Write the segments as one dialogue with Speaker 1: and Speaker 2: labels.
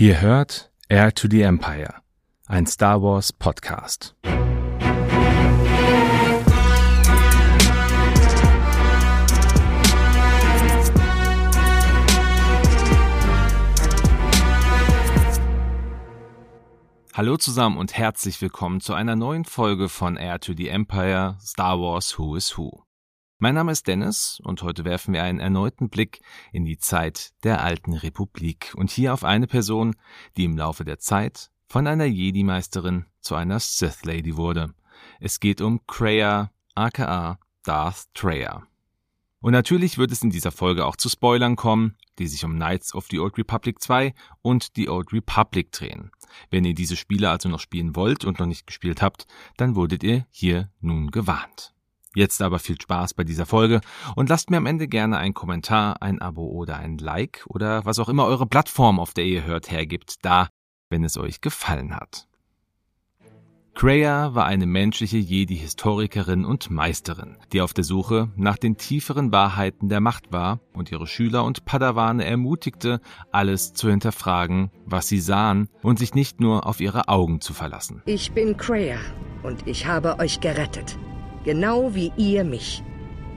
Speaker 1: Ihr hört Air to the Empire, ein Star Wars Podcast. Hallo zusammen und herzlich willkommen zu einer neuen Folge von Air to the Empire Star Wars Who is Who. Mein Name ist Dennis und heute werfen wir einen erneuten Blick in die Zeit der alten Republik und hier auf eine Person, die im Laufe der Zeit von einer Jedi-Meisterin zu einer Sith-Lady wurde. Es geht um Kreia, aka Darth Treya. Und natürlich wird es in dieser Folge auch zu Spoilern kommen, die sich um Knights of the Old Republic 2 und die Old Republic drehen. Wenn ihr diese Spiele also noch spielen wollt und noch nicht gespielt habt, dann wurdet ihr hier nun gewarnt. Jetzt aber viel Spaß bei dieser Folge und lasst mir am Ende gerne einen Kommentar, ein Abo oder ein Like oder was auch immer eure Plattform, auf der ihr hört, hergibt, da, wenn es euch gefallen hat. Kreia war eine menschliche Jedi-Historikerin und Meisterin, die auf der Suche nach den tieferen Wahrheiten der Macht war und ihre Schüler und Padawane ermutigte, alles zu hinterfragen, was sie sahen und sich nicht nur auf ihre Augen zu verlassen.
Speaker 2: Ich bin Kreia und ich habe euch gerettet. Genau wie ihr mich.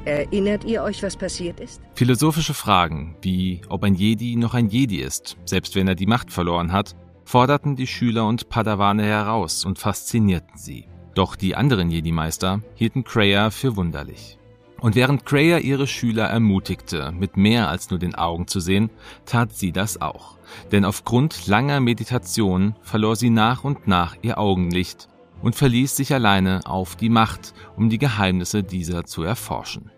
Speaker 2: Erinnert ihr euch, was passiert ist?
Speaker 1: Philosophische Fragen, wie ob ein Jedi noch ein Jedi ist, selbst wenn er die Macht verloren hat, forderten die Schüler und Padawane heraus und faszinierten sie. Doch die anderen Jedi-Meister hielten Kreia für wunderlich. Und während Kreia ihre Schüler ermutigte, mit mehr als nur den Augen zu sehen, tat sie das auch. Denn aufgrund langer Meditation verlor sie nach und nach ihr Augenlicht und verließ sich alleine auf die Macht, um die Geheimnisse dieser zu erforschen.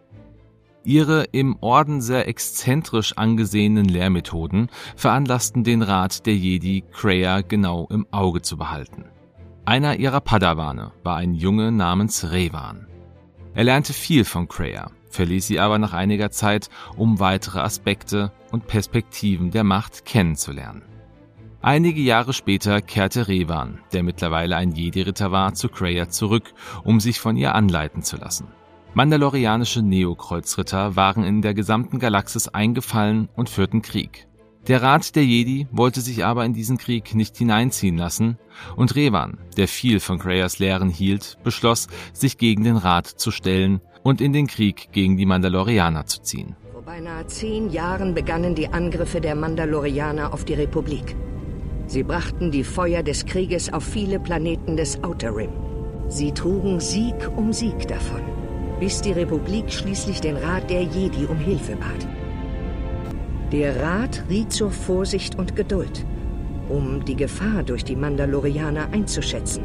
Speaker 1: Ihre im Orden sehr exzentrisch angesehenen Lehrmethoden veranlassten den Rat der Jedi, Kreia genau im Auge zu behalten. Einer ihrer Padawane war ein Junge namens Revan. Er lernte viel von Kreia, verließ sie aber nach einiger Zeit, um weitere Aspekte und Perspektiven der Macht kennenzulernen. Einige Jahre später kehrte Revan, der mittlerweile ein Jedi-Ritter war, zu Kreia zurück, um sich von ihr anleiten zu lassen. Mandalorianische Neokreuzritter waren in der gesamten Galaxis eingefallen und führten Krieg. Der Rat der Jedi wollte sich aber in diesen Krieg nicht hineinziehen lassen, und Revan, der viel von Kreyas Lehren hielt, beschloss, sich gegen den Rat zu stellen und in den Krieg gegen die Mandalorianer zu ziehen.
Speaker 2: Vor beinahe zehn Jahren begannen die Angriffe der Mandalorianer auf die Republik. Sie brachten die Feuer des Krieges auf viele Planeten des Outer Rim. Sie trugen Sieg um Sieg davon, bis die Republik schließlich den Rat der Jedi um Hilfe bat. Der Rat riet zur Vorsicht und Geduld, um die Gefahr durch die Mandalorianer einzuschätzen,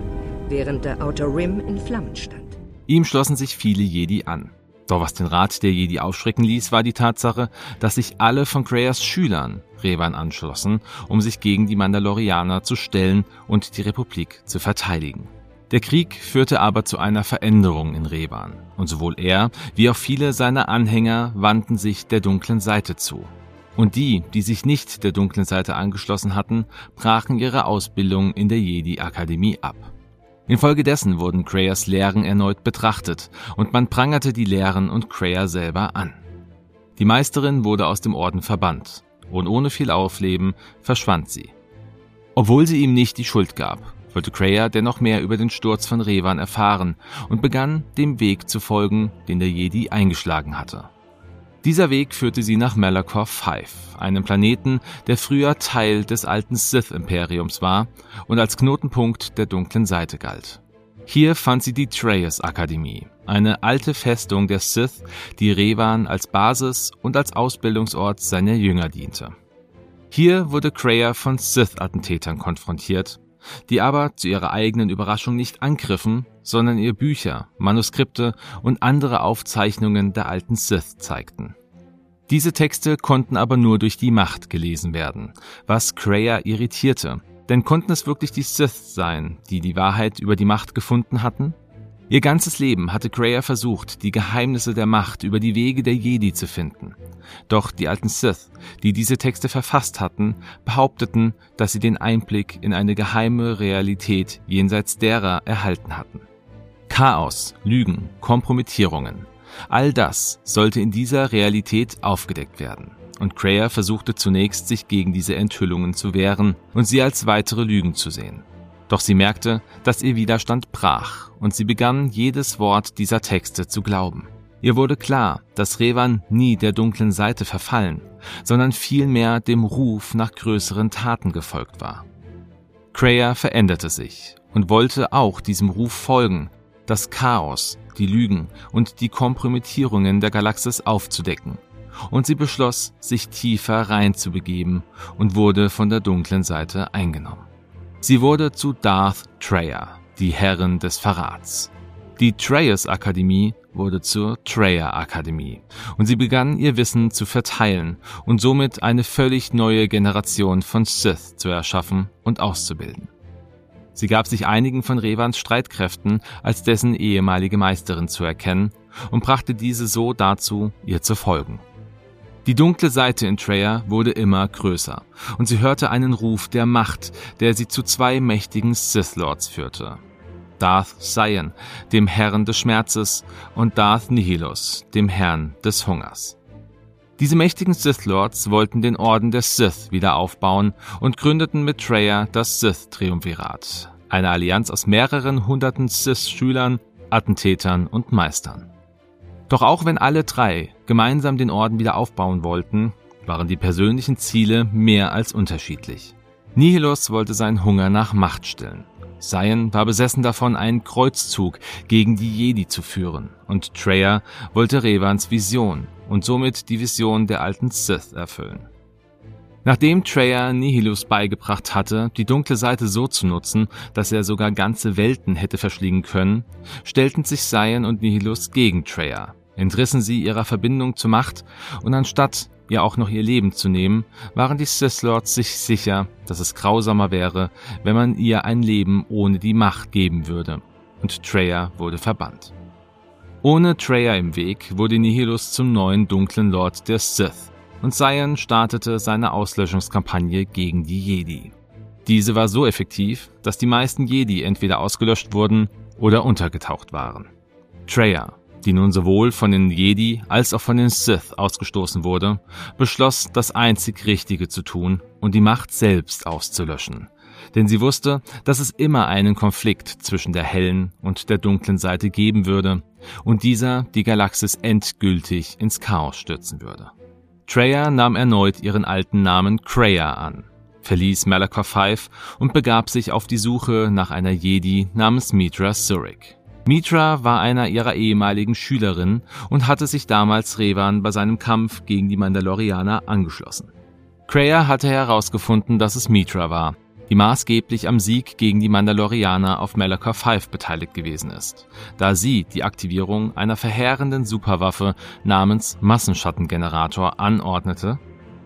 Speaker 2: während der Outer Rim in Flammen stand.
Speaker 1: Ihm schlossen sich viele Jedi an. Doch was den Rat der Jedi aufschrecken ließ, war die Tatsache, dass sich alle von Kreyas Schülern Revan anschlossen, um sich gegen die Mandalorianer zu stellen und die Republik zu verteidigen. Der Krieg führte aber zu einer Veränderung in Revan, und sowohl er wie auch viele seiner Anhänger wandten sich der dunklen Seite zu. Und die, die sich nicht der dunklen Seite angeschlossen hatten, brachen ihre Ausbildung in der Jedi-Akademie ab. Infolgedessen wurden Kreyas Lehren erneut betrachtet und man prangerte die Lehren und Kreia selber an. Die Meisterin wurde aus dem Orden verbannt und ohne viel Aufleben verschwand sie. Obwohl sie ihm nicht die Schuld gab, wollte Kreia dennoch mehr über den Sturz von Revan erfahren und begann, dem Weg zu folgen, den der Jedi eingeschlagen hatte. Dieser Weg führte sie nach Malachor 5, einem Planeten, der früher Teil des alten Sith-Imperiums war und als Knotenpunkt der dunklen Seite galt. Hier fand sie die Treyas Akademie, eine alte Festung der Sith, die Revan als Basis und als Ausbildungsort seiner Jünger diente. Hier wurde Kreia von Sith-Attentätern konfrontiert, die aber zu ihrer eigenen Überraschung nicht angriffen, sondern ihr Bücher, Manuskripte und andere Aufzeichnungen der alten Sith zeigten. Diese Texte konnten aber nur durch die Macht gelesen werden, was Kreia irritierte, denn konnten es wirklich die Sith sein, die die Wahrheit über die Macht gefunden hatten? Ihr ganzes Leben hatte Kreia versucht, die Geheimnisse der Macht über die Wege der Jedi zu finden. Doch die alten Sith, die diese Texte verfasst hatten, behaupteten, dass sie den Einblick in eine geheime Realität jenseits derer erhalten hatten. Chaos, Lügen, Kompromittierungen, all das sollte in dieser Realität aufgedeckt werden. und Kreia versuchte zunächst, sich gegen diese Enthüllungen zu wehren und sie als weitere Lügen zu sehen. Doch sie merkte, dass ihr Widerstand brach und sie begann, jedes Wort dieser Texte zu glauben. Ihr wurde klar, dass Revan nie der dunklen Seite verfallen, sondern vielmehr dem Ruf nach größeren Taten gefolgt war. Kreia veränderte sich und wollte auch diesem Ruf folgen, das Chaos, die Lügen und die Kompromittierungen der Galaxis aufzudecken. Und sie beschloss, sich tiefer reinzubegeben und wurde von der dunklen Seite eingenommen. Sie wurde zu Darth Treya, die Herrin des Verrats. Die Treyas Akademie wurde zur Treya Akademie und sie begann ihr Wissen zu verteilen und somit eine völlig neue Generation von Sith zu erschaffen und auszubilden. Sie gab sich einigen von Revans Streitkräften als dessen ehemalige Meisterin zu erkennen und brachte diese so dazu, ihr zu folgen. Die dunkle Seite in Treya wurde immer größer und sie hörte einen Ruf der Macht, der sie zu zwei mächtigen Sith Lords führte. Darth Sion, dem Herrn des Schmerzes, und Darth Nihilus, dem Herrn des Hungers. Diese mächtigen Sith Lords wollten den Orden der Sith wieder aufbauen und gründeten mit Treya das Sith-Triumvirat, eine Allianz aus mehreren hunderten Sith-Schülern, Attentätern und Meistern. Doch auch wenn alle drei gemeinsam den Orden wieder aufbauen wollten, waren die persönlichen Ziele mehr als unterschiedlich. Nihilus wollte seinen Hunger nach Macht stillen. Sion war besessen davon, einen Kreuzzug gegen die Jedi zu führen, und Treya wollte Revans Vision, und somit die Vision der alten Sith erfüllen. Nachdem Treya Nihilus beigebracht hatte, die dunkle Seite so zu nutzen, dass er sogar ganze Welten hätte verschlingen können, stellten sich Sion und Nihilus gegen Treya, entrissen sie ihrer Verbindung zur Macht und anstatt ihr auch noch ihr Leben zu nehmen, waren die Sith Lords sich sicher, dass es grausamer wäre, wenn man ihr ein Leben ohne die Macht geben würde. Und Treya wurde verbannt. Ohne Treya im Weg wurde Nihilus zum neuen dunklen Lord der Sith und Sion startete seine Auslöschungskampagne gegen die Jedi. Diese war so effektiv, dass die meisten Jedi entweder ausgelöscht wurden oder untergetaucht waren. Treya, die nun sowohl von den Jedi als auch von den Sith ausgestoßen wurde, beschloss, das einzig Richtige zu tun und die Macht selbst auszulöschen, denn sie wusste, dass es immer einen Konflikt zwischen der hellen und der dunklen Seite geben würde und dieser die Galaxis endgültig ins Chaos stürzen würde. Treya nahm erneut ihren alten Namen Kreia an, verließ Malachor 5 und begab sich auf die Suche nach einer Jedi namens Mitra Surik. Mitra war einer ihrer ehemaligen Schülerinnen und hatte sich damals Revan bei seinem Kampf gegen die Mandalorianer angeschlossen. Kreia hatte herausgefunden, dass es Mitra war, die maßgeblich am Sieg gegen die Mandalorianer auf Malachor 5 beteiligt gewesen ist, da sie die Aktivierung einer verheerenden Superwaffe namens Massenschattengenerator anordnete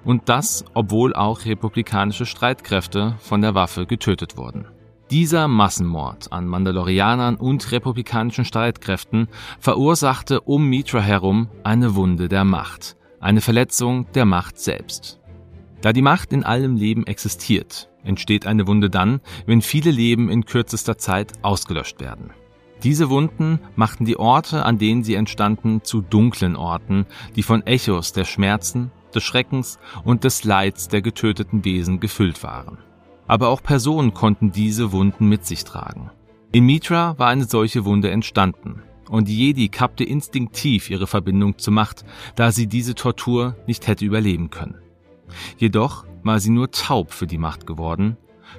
Speaker 1: und das, obwohl auch republikanische Streitkräfte von der Waffe getötet wurden. Dieser Massenmord an Mandalorianern und republikanischen Streitkräften verursachte um Mitra herum eine Wunde der Macht, eine Verletzung der Macht selbst. Da die Macht in allem Leben existiert, entsteht eine Wunde dann, wenn viele Leben in kürzester Zeit ausgelöscht werden. Diese Wunden machten die Orte, an denen sie entstanden, zu dunklen Orten, die von Echos der Schmerzen, des Schreckens und des Leids der getöteten Wesen gefüllt waren. Aber auch Personen konnten diese Wunden mit sich tragen. In Mitra war eine solche Wunde entstanden, und Jedi kappte instinktiv ihre Verbindung zur Macht, da sie diese Tortur nicht hätte überleben können. Jedoch war sie nur taub für die Macht geworden,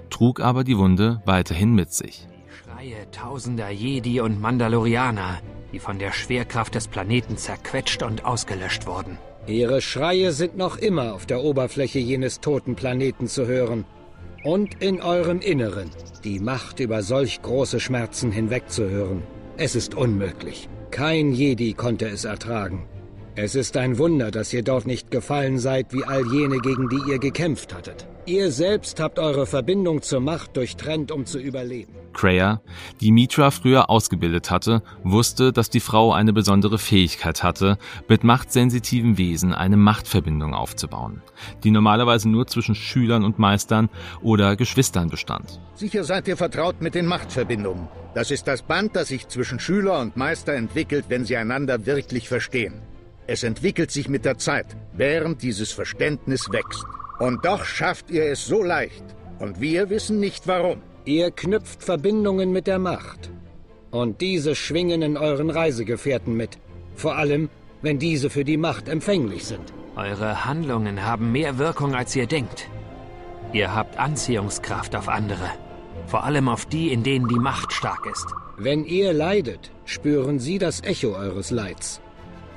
Speaker 1: trug aber die Wunde weiterhin mit sich.
Speaker 3: Die Schreie tausender Jedi und Mandalorianer, die von der Schwerkraft des Planeten zerquetscht und ausgelöscht wurden.
Speaker 4: Ihre Schreie sind noch immer auf der Oberfläche jenes toten Planeten zu hören. Und in eurem Inneren die Macht über solch große Schmerzen hinwegzuhören. Es ist unmöglich. Kein Jedi konnte es ertragen. Es ist ein Wunder, dass ihr dort nicht gefallen seid wie all jene, gegen die ihr gekämpft hattet. Ihr selbst habt eure Verbindung zur Macht durchtrennt, um zu überleben.
Speaker 1: Kreia, die Mitra früher ausgebildet hatte, wusste, dass die Frau eine besondere Fähigkeit hatte, mit machtsensitiven Wesen eine Machtverbindung aufzubauen, die normalerweise nur zwischen Schülern und Meistern oder Geschwistern bestand.
Speaker 5: Sicher seid ihr vertraut mit den Machtverbindungen. Das ist das Band, das sich zwischen Schüler und Meister entwickelt, wenn sie einander wirklich verstehen. Es entwickelt sich mit der Zeit, während dieses Verständnis wächst. Und doch schafft ihr es so leicht. Und wir wissen nicht warum.
Speaker 4: Ihr knüpft Verbindungen mit der Macht. Und diese schwingen in euren Reisegefährten mit. Vor allem, wenn diese für die Macht empfänglich sind.
Speaker 3: Eure Handlungen haben mehr Wirkung, als ihr denkt. Ihr habt Anziehungskraft auf andere. Vor allem auf die, in denen die Macht stark ist.
Speaker 4: Wenn ihr leidet, spüren sie das Echo eures Leids.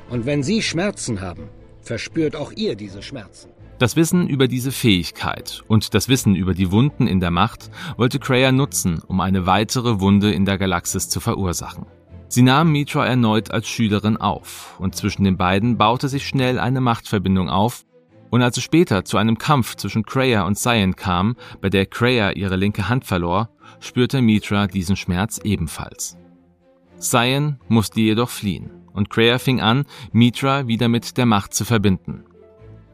Speaker 4: Und wenn sie Schmerzen haben, verspürt auch ihr diese Schmerzen.
Speaker 1: Das Wissen über diese Fähigkeit und das Wissen über die Wunden in der Macht wollte Kreia nutzen, um eine weitere Wunde in der Galaxis zu verursachen. Sie nahm Mitra erneut als Schülerin auf, und zwischen den beiden baute sich schnell eine Machtverbindung auf, und als es später zu einem Kampf zwischen Kreia und Cyan kam, bei der Kreia ihre linke Hand verlor, spürte Mitra diesen Schmerz ebenfalls. Cyan musste jedoch fliehen, und Kreia fing an, Mitra wieder mit der Macht zu verbinden.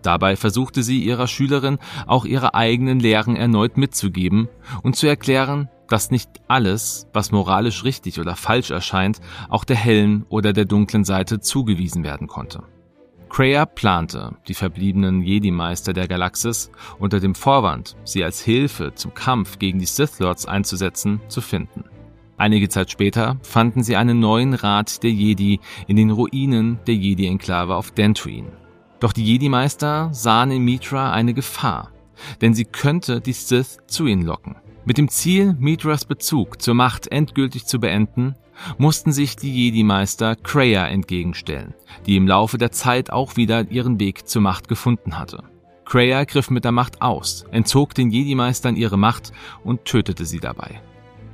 Speaker 1: Dabei versuchte sie ihrer Schülerin auch ihre eigenen Lehren erneut mitzugeben und zu erklären, dass nicht alles, was moralisch richtig oder falsch erscheint, auch der hellen oder der dunklen Seite zugewiesen werden konnte. Kreia plante, die verbliebenen Jedi-Meister der Galaxis unter dem Vorwand, sie als Hilfe zum Kampf gegen die Sith Lords einzusetzen, zu finden. Einige Zeit später fanden sie einen neuen Rat der Jedi in den Ruinen der Jedi-Enklave auf Dantooine. Doch die Jedi-Meister sahen in Mitra eine Gefahr, denn sie könnte die Sith zu ihnen locken. Mit dem Ziel, Mitras Bezug zur Macht endgültig zu beenden, mussten sich die Jedi-Meister Kreia entgegenstellen, die im Laufe der Zeit auch wieder ihren Weg zur Macht gefunden hatte. Kreia griff mit der Macht aus, entzog den Jedi-Meistern ihre Macht und tötete sie dabei.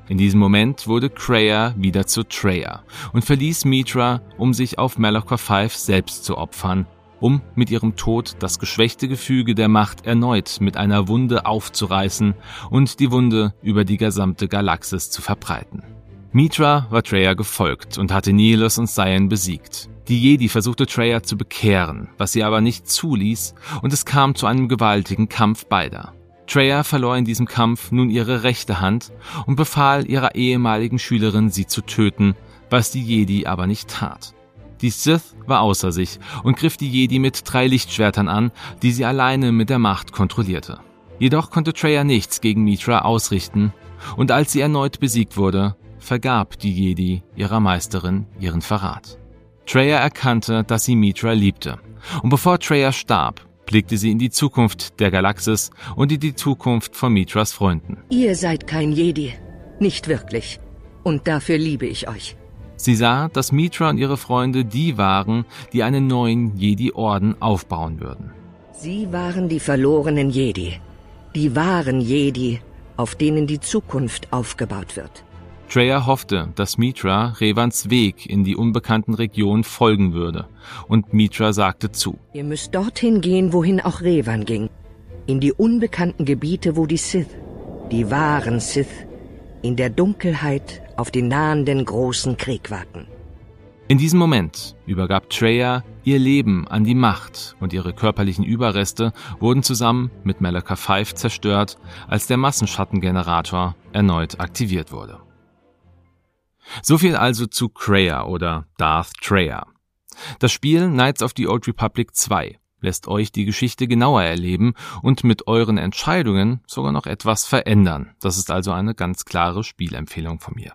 Speaker 1: In diesem Moment wurde Kreia wieder zu Treya und verließ Mitra, um sich auf Malachor 5 selbst zu opfern, um mit ihrem Tod das geschwächte Gefüge der Macht erneut mit einer Wunde aufzureißen und die Wunde über die gesamte Galaxis zu verbreiten. Mitra war Treya gefolgt und hatte Nihilus und Cyan besiegt. Die Jedi versuchte Treya zu bekehren, was sie aber nicht zuließ, und es kam zu einem gewaltigen Kampf beider. Treya verlor in diesem Kampf nun ihre rechte Hand und befahl ihrer ehemaligen Schülerin, sie zu töten, was die Jedi aber nicht tat. Die Sith war außer sich und griff die Jedi mit drei Lichtschwertern an, die sie alleine mit der Macht kontrollierte. Jedoch konnte Treya nichts gegen Mitra ausrichten, und als sie erneut besiegt wurde, vergab die Jedi ihrer Meisterin ihren Verrat. Treya erkannte, dass sie Mitra liebte. Und bevor Treya starb, blickte sie in die Zukunft der Galaxis und in die Zukunft von Mitras Freunden.
Speaker 2: Ihr seid kein Jedi. Nicht wirklich. Und dafür liebe ich euch.
Speaker 1: Sie sah, dass Mitra und ihre Freunde die waren, die einen neuen Jedi-Orden aufbauen würden.
Speaker 2: Sie waren die verlorenen Jedi. Die wahren Jedi, auf denen die Zukunft aufgebaut wird.
Speaker 1: Treya hoffte, dass Mitra Revans Weg in die unbekannten Regionen folgen würde, und Mitra sagte zu.
Speaker 2: Ihr müsst dorthin gehen, wohin auch Revan ging. In die unbekannten Gebiete, wo die Sith, die wahren Sith, in der Dunkelheit auf den nahenden großen Krieg warten.
Speaker 1: In diesem Moment übergab Treya ihr Leben an die Macht und ihre körperlichen Überreste wurden zusammen mit Malaka 5 zerstört, als der Massenschattengenerator erneut aktiviert wurde. So viel also zu Kreia oder Darth Treya. Das Spiel Knights of the Old Republic 2 lässt euch die Geschichte genauer erleben und mit euren Entscheidungen sogar noch etwas verändern. Das ist also eine ganz klare Spielempfehlung von mir.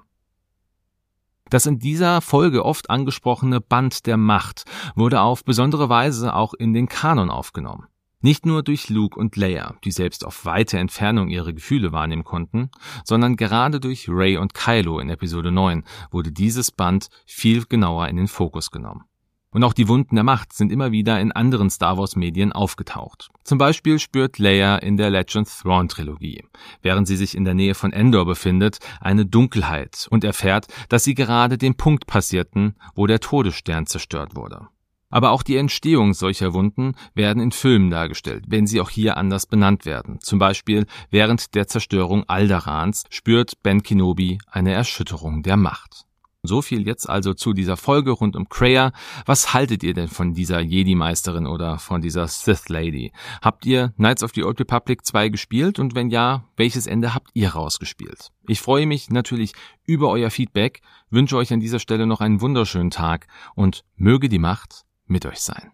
Speaker 1: Das in dieser Folge oft angesprochene Band der Macht wurde auf besondere Weise auch in den Kanon aufgenommen. Nicht nur durch Luke und Leia, die selbst auf weite Entfernung ihre Gefühle wahrnehmen konnten, sondern gerade durch Ray und Kylo in Episode 9 wurde dieses Band viel genauer in den Fokus genommen. Und auch die Wunden der Macht sind immer wieder in anderen Star Wars Medien aufgetaucht. Zum Beispiel spürt Leia in der Legend Thrawn Trilogie, während sie sich in der Nähe von Endor befindet, eine Dunkelheit und erfährt, dass sie gerade den Punkt passierten, wo der Todesstern zerstört wurde. Aber auch die Entstehung solcher Wunden werden in Filmen dargestellt, wenn sie auch hier anders benannt werden. Zum Beispiel während der Zerstörung Alderans spürt Ben Kenobi eine Erschütterung der Macht. So viel jetzt also zu dieser Folge rund um Kreia. Was haltet ihr denn von dieser Jedi-Meisterin oder von dieser Sith-Lady? Habt ihr Knights of the Old Republic 2 gespielt und wenn ja, welches Ende habt ihr rausgespielt? Ich freue mich natürlich über euer Feedback, wünsche euch an dieser Stelle noch einen wunderschönen Tag und möge die Macht mit euch sein.